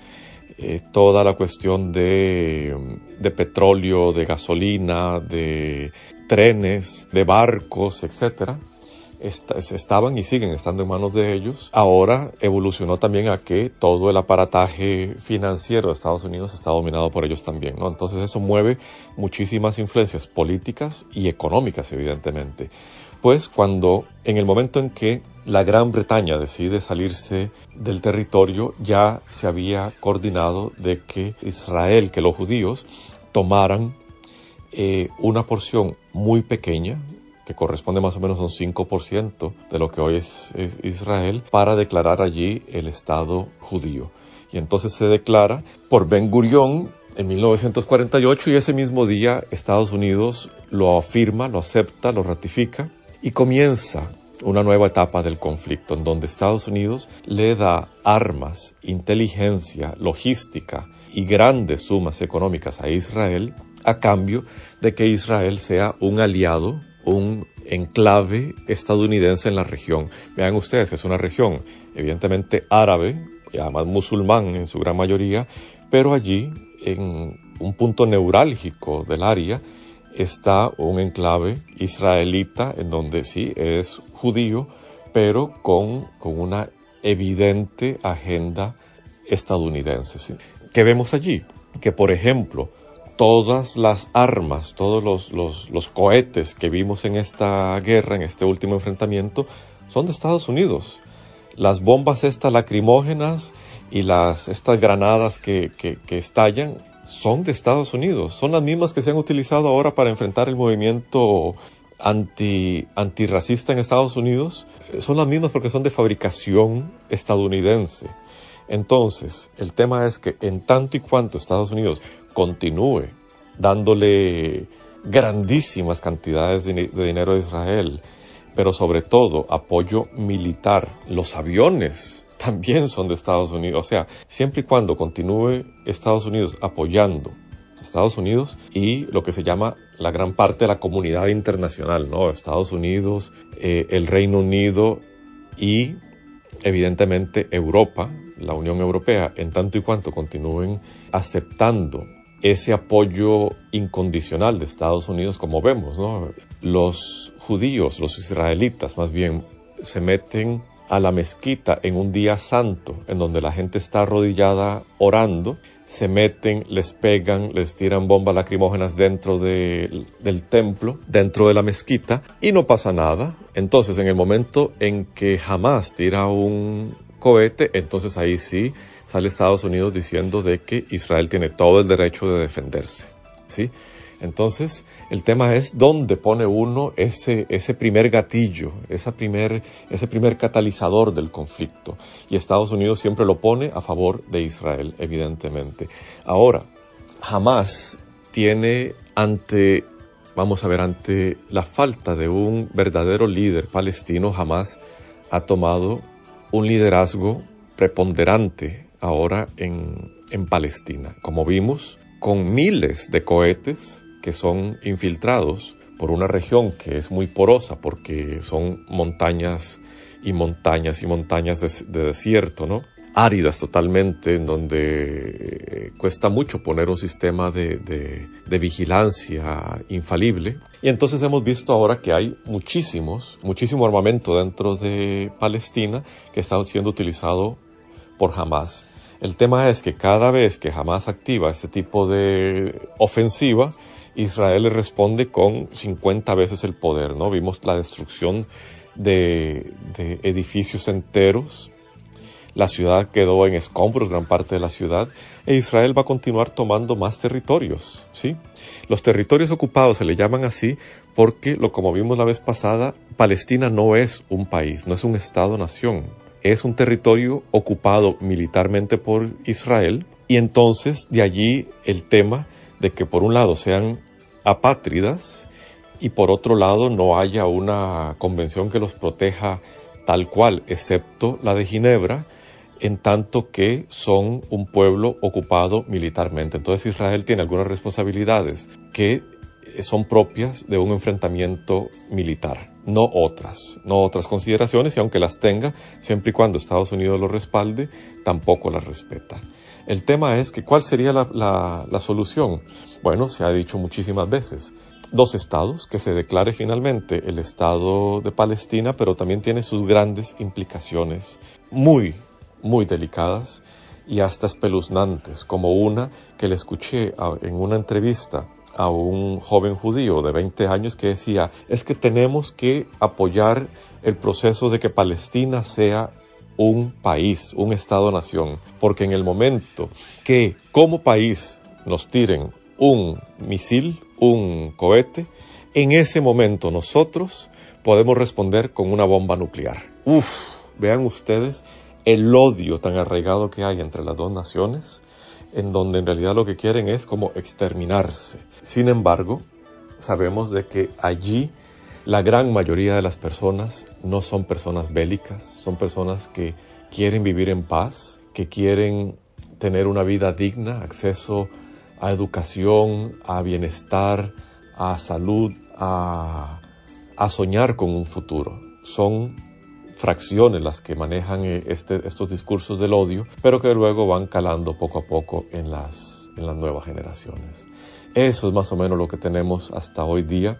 eh, toda la cuestión de, de, petróleo, de gasolina, de trenes, de barcos, etcétera, estaban y siguen estando en manos de ellos. Ahora evolucionó también a que todo el aparataje financiero de Estados Unidos está dominado por ellos también, ¿no? Entonces eso mueve muchísimas influencias políticas y económicas, evidentemente. Pues cuando en el momento en que la Gran Bretaña decide salirse del territorio, ya se había coordinado de que Israel, que los judíos tomaran eh, una porción muy pequeña, corresponde más o menos a un 5% de lo que hoy es, Israel, para declarar allí el Estado judío. Y entonces se declara por Ben Gurión en 1948 y ese mismo día Estados Unidos lo afirma, lo acepta, lo ratifica y comienza una nueva etapa del conflicto en donde Estados Unidos le da armas, inteligencia, logística y grandes sumas económicas a Israel a cambio de que Israel sea un aliado un enclave estadounidense en la región. Vean ustedes que es una región evidentemente árabe, y además musulmán en su gran mayoría, pero allí, en un punto neurálgico del área, está un enclave israelita en donde sí es judío, pero con, con una evidente agenda estadounidense. ¿Qué vemos allí? Que, por ejemplo, todas las armas, todos los, cohetes que vimos en esta guerra, en este último enfrentamiento, son de Estados Unidos. Las bombas estas lacrimógenas y las, estas granadas que, estallan son de Estados Unidos. Son las mismas que se han utilizado ahora para enfrentar el movimiento anti, antirracista en Estados Unidos. Son las mismas porque son de fabricación estadounidense. Entonces, el tema es que en tanto y cuanto Estados Unidos continúe dándole grandísimas cantidades de, dinero a Israel, pero sobre todo apoyo militar. Los aviones también son de Estados Unidos. O sea, siempre y cuando continúe Estados Unidos apoyando Estados Unidos y lo que se llama la gran parte de la comunidad internacional, ¿no? Estados Unidos, eh, el Reino Unido y evidentemente Europa, la Unión Europea, en tanto y cuanto continúen aceptando ese apoyo incondicional de Estados Unidos, como vemos. Los judíos, los israelitas más bien, se meten a la mezquita en un día santo, en donde la gente está arrodillada orando, se meten, les pegan, les tiran bombas lacrimógenas dentro del templo, dentro de la mezquita, y no pasa nada. Entonces, en el momento en que jamás tira un cohete, entonces ahí sí sale Estados Unidos diciendo de que Israel tiene todo el derecho de defenderse. ¿sí? Entonces, el tema es dónde pone uno ese, ese primer gatillo, esa primer, ese primer catalizador del conflicto. Y Estados Unidos siempre lo pone a favor de Israel, evidentemente. Ahora, jamás tiene ante, vamos a ver, ante la falta de un verdadero líder palestino, jamás ha tomado un liderazgo preponderante ahora en, Palestina. Como vimos, con miles de cohetes que son infiltrados por una región que es muy porosa porque son montañas y montañas y montañas de, desierto, ¿no? áridas totalmente, en donde eh, cuesta mucho poner un sistema de, de, vigilancia infalible. Y entonces hemos visto ahora que hay muchísimos, muchísimo armamento dentro de Palestina que está siendo utilizado por Hamas. El tema es que cada vez que Hamas activa este tipo de ofensiva, Israel le responde con 50 veces el poder, ¿no? Vimos la destrucción de, edificios enteros, la ciudad quedó en escombros, gran parte de la ciudad, e Israel va a continuar tomando más territorios, ¿sí? Los territorios ocupados se le llaman así porque, lo como vimos la vez pasada, Palestina no es un país, no es un Estado-nación es un territorio ocupado militarmente por Israel y entonces de allí el tema de que por un lado sean apátridas y por otro lado no haya una convención que los proteja tal cual, excepto la de Ginebra, en tanto que son un pueblo ocupado militarmente. Entonces Israel tiene algunas responsabilidades que son propias de un enfrentamiento militar, no otras, no otras consideraciones, y aunque las tenga, siempre y cuando Estados Unidos lo respalde, tampoco las respeta. El tema es que cuál sería la, la solución. Bueno, se ha dicho muchísimas veces, dos estados, que se declare finalmente el Estado de Palestina, pero también tiene sus grandes implicaciones muy, muy delicadas y hasta espeluznantes, como una que le escuché en una entrevista a un joven judío de 20 años que decía, es que tenemos que apoyar el proceso de que Palestina sea un país, un Estado-nación, porque en el momento que como país nos tiren un misil, un cohete, en ese momento nosotros podemos responder con una bomba nuclear. Uf, vean ustedes el odio tan arraigado que hay entre las dos naciones, en donde en realidad lo que quieren es como exterminarse. Sin embargo, sabemos de que allí la gran mayoría de las personas no son personas bélicas, son personas que quieren vivir en paz, que quieren tener una vida digna, acceso a educación, a bienestar, a salud, a, soñar con un futuro. Son fracciones las que manejan eh, este, estos discursos del odio, pero que luego van calando poco a poco en las, en las nuevas generaciones. Eso es más o menos lo que tenemos hasta hoy día,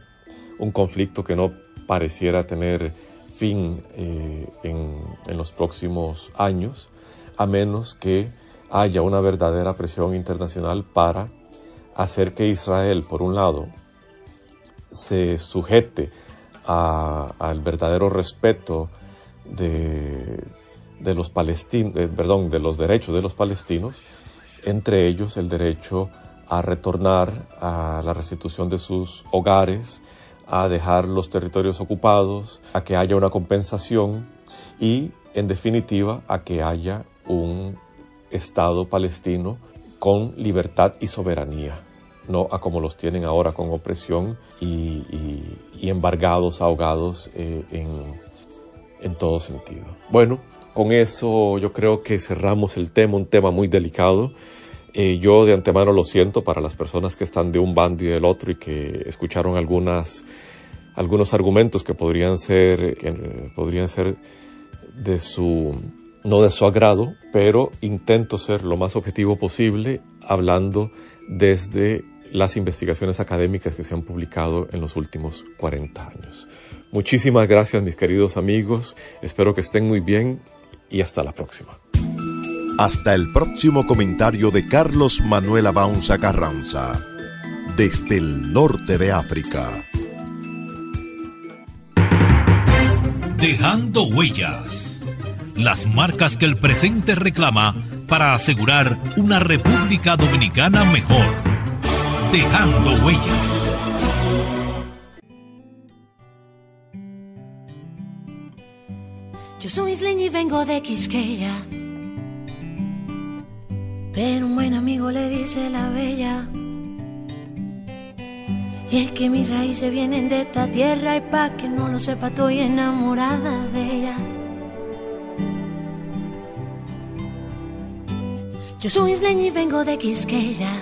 un conflicto que no pareciera tener fin eh, en, en los próximos años, a menos que haya una verdadera presión internacional para hacer que Israel, por un lado, se sujete al verdadero respeto de, los palestinos, eh, perdón, de los derechos de los palestinos, entre ellos el derecho a retornar a la restitución de sus hogares, a dejar los territorios ocupados, a que haya una compensación y, en definitiva, a que haya un Estado palestino con libertad y soberanía, no a como los tienen ahora con opresión y, embargados, ahogados eh, en, todo sentido. Bueno, con eso yo creo que cerramos el tema, un tema muy delicado. Eh, yo de antemano lo siento para las personas que están de un bando y del otro y que escucharon algunas, algunos argumentos que podrían ser, que podrían ser de su no de su agrado, pero intento ser lo más objetivo posible hablando desde las investigaciones académicas que se han publicado en los últimos 40 años. Muchísimas gracias mis queridos amigos, espero que estén muy bien y hasta la próxima. Hasta el próximo comentario de Carlos Manuel Abaunza Carranza, desde el norte de África. Dejando huellas las marcas que el presente reclama para asegurar una República Dominicana mejor. Dejando huellas. Yo soy isleña y vengo de Quisqueya. Pero un buen amigo le dice la bella. Y es que mis raíces vienen de esta tierra y pa' que no lo sepa estoy enamorada de ella. Yo soy isleña y vengo de Quisqueya.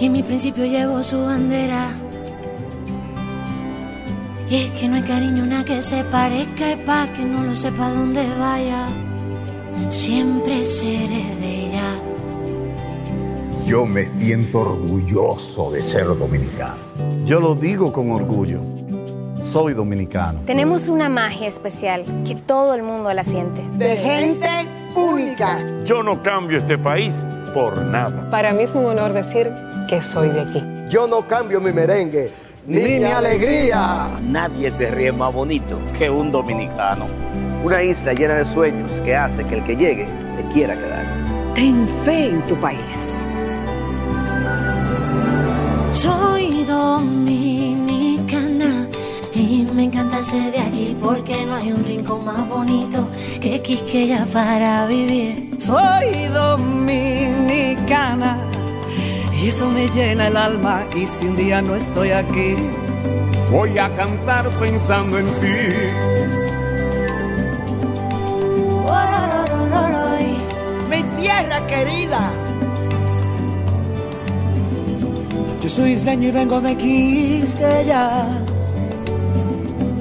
Y en mi principio llevo su bandera. Y es que no hay cariño una que se parezca y pa' que no lo sepa dónde vaya. Siempre seré de ella. Yo me siento orgulloso de ser dominicano. Yo lo digo con orgullo soy dominicano. Tenemos una magia especial que todo el mundo la siente. De gente única. Yo no cambio este país por nada. Para mí es un honor decir que soy de aquí. Yo no cambio mi merengue ni, mi alegría. Nadie se ríe más bonito que un dominicano. Una isla llena de sueños que hace que el que llegue se quiera quedar. Ten fe en tu país. Soy dominicana y me encanta ser de aquí porque no hay un rincón más bonito que Quisqueya para vivir. Soy dominicana y eso me llena el alma y si un día no estoy aquí, voy a cantar pensando en ti. Tierra querida soy isleño y vengo de Quisqueya.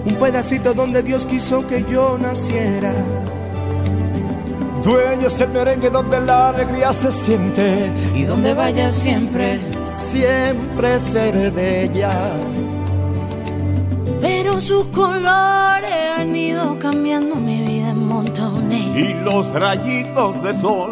Un pedacito donde Dios quiso que yo naciera. Dueños del merengue donde la alegría se siente. Y donde vaya siempre, siempre seré de ella. Pero sus colores han ido cambiando mi vida en montones. Y los rayitos de sol,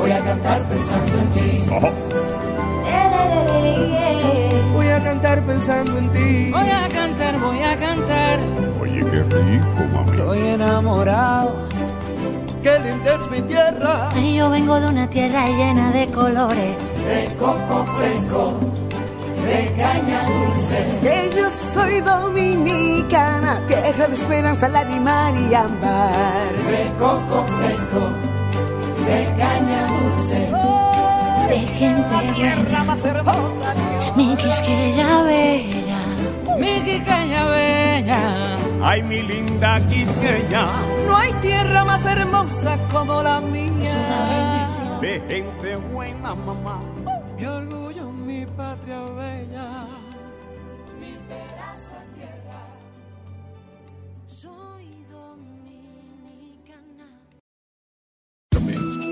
voy a cantar pensando en ti. Voy a cantar pensando en ti. Voy a cantar, voy a cantar. Oye, qué rico, mami. Estoy enamorado. Qué linda es mi tierra. Ay, Yo vengo de una tierra llena de colores. De coco fresco, de caña dulce. Que yo soy dominicana, tierra de esperanza, lágrima y ámbar. De coco fresco, de caña dulce. De gente tierra más hermosa. Mi quisqueya bella. Mi quisqueya bella. Ay, mi linda Quisqueya. No hay tierra más hermosa como la mía. Es una bendición. De gente buena, mamá. Mi orgullo,